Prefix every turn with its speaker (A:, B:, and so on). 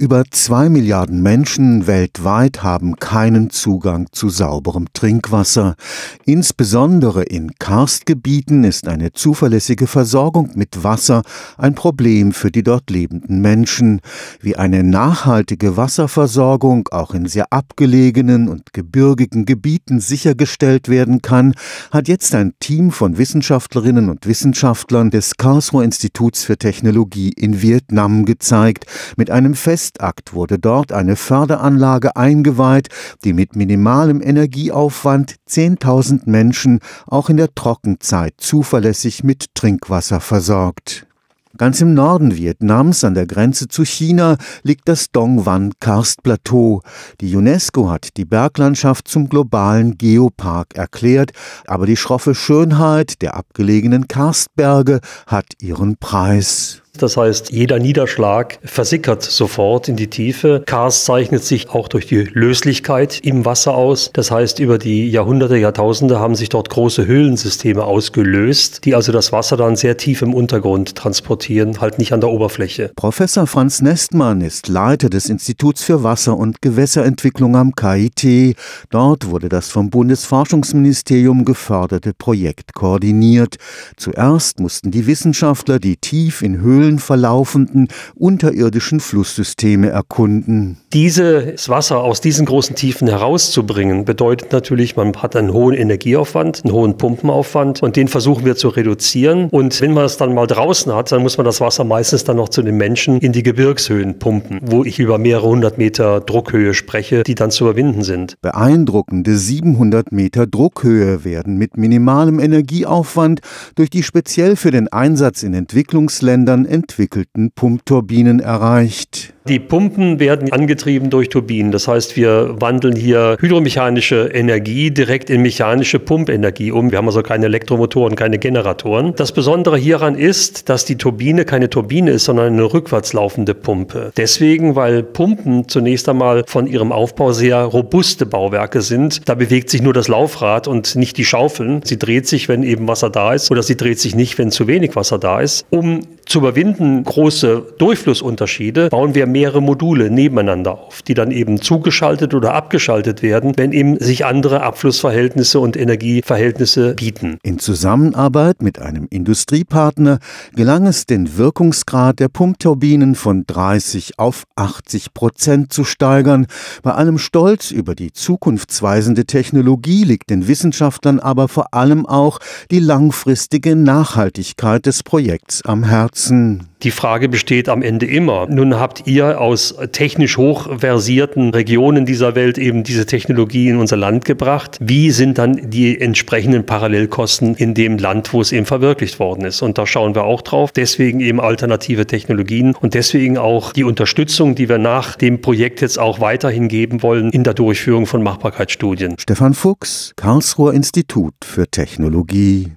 A: Über zwei Milliarden Menschen weltweit haben keinen Zugang zu sauberem Trinkwasser. Insbesondere in Karstgebieten ist eine zuverlässige Versorgung mit Wasser ein Problem für die dort lebenden Menschen. Wie eine nachhaltige Wasserversorgung auch in sehr abgelegenen und gebirgigen Gebieten sichergestellt werden kann, hat jetzt ein Team von Wissenschaftlerinnen und Wissenschaftlern des Karlsruher Instituts für Technologie in Vietnam gezeigt, mit einem festen Festakt wurde dort eine Förderanlage eingeweiht, die mit minimalem Energieaufwand 10.000 Menschen auch in der Trockenzeit zuverlässig mit Trinkwasser versorgt. Ganz im Norden Vietnams, an der Grenze zu China, liegt das Dongwan Karstplateau. Die UNESCO hat die Berglandschaft zum globalen Geopark erklärt, aber die schroffe Schönheit der abgelegenen Karstberge hat ihren Preis.
B: Das heißt, jeder Niederschlag versickert sofort in die Tiefe. Karst zeichnet sich auch durch die Löslichkeit im Wasser aus. Das heißt, über die Jahrhunderte, Jahrtausende haben sich dort große Höhlensysteme ausgelöst, die also das Wasser dann sehr tief im Untergrund transportieren, halt nicht an der Oberfläche.
A: Professor Franz Nestmann ist Leiter des Instituts für Wasser- und Gewässerentwicklung am KIT. Dort wurde das vom Bundesforschungsministerium geförderte Projekt koordiniert. Zuerst mussten die Wissenschaftler die tief in Höhlen Höhlen verlaufenden unterirdischen Flusssysteme erkunden.
B: Dieses Wasser aus diesen großen Tiefen herauszubringen, bedeutet natürlich, man hat einen hohen Energieaufwand, einen hohen Pumpenaufwand und den versuchen wir zu reduzieren. Und wenn man es dann mal draußen hat, dann muss man das Wasser meistens dann noch zu den Menschen in die Gebirgshöhen pumpen, wo ich über mehrere hundert Meter Druckhöhe spreche, die dann zu überwinden sind.
A: Beeindruckende 700 Meter Druckhöhe werden mit minimalem Energieaufwand durch die speziell für den Einsatz in Entwicklungsländern entwickelten Pumpturbinen erreicht.
B: Die Pumpen werden angetrieben durch Turbinen. Das heißt, wir wandeln hier hydromechanische Energie direkt in mechanische Pumpenergie um. Wir haben also keine Elektromotoren, keine Generatoren. Das Besondere hieran ist, dass die Turbine keine Turbine ist, sondern eine rückwärts laufende Pumpe. Deswegen, weil Pumpen zunächst einmal von ihrem Aufbau sehr robuste Bauwerke sind. Da bewegt sich nur das Laufrad und nicht die Schaufeln. Sie dreht sich, wenn eben Wasser da ist, oder sie dreht sich nicht, wenn zu wenig Wasser da ist. Um zu überwinden große Durchflussunterschiede, bauen wir mehrere Module nebeneinander auf, die dann eben zugeschaltet oder abgeschaltet werden, wenn eben sich andere Abflussverhältnisse und Energieverhältnisse bieten.
A: In Zusammenarbeit mit einem Industriepartner gelang es, den Wirkungsgrad der Pumpturbinen von 30 auf 80 Prozent zu steigern. Bei allem Stolz über die zukunftsweisende Technologie liegt den Wissenschaftlern aber vor allem auch die langfristige Nachhaltigkeit des Projekts am Herzen.
B: Die Frage besteht am Ende immer. Nun habt ihr aus technisch hochversierten Regionen dieser Welt eben diese Technologie in unser Land gebracht. Wie sind dann die entsprechenden Parallelkosten in dem Land, wo es eben verwirklicht worden ist? Und da schauen wir auch drauf. Deswegen eben alternative Technologien und deswegen auch die Unterstützung, die wir nach dem Projekt jetzt auch weiterhin geben wollen in der Durchführung von Machbarkeitsstudien.
A: Stefan Fuchs, Karlsruher Institut für Technologie.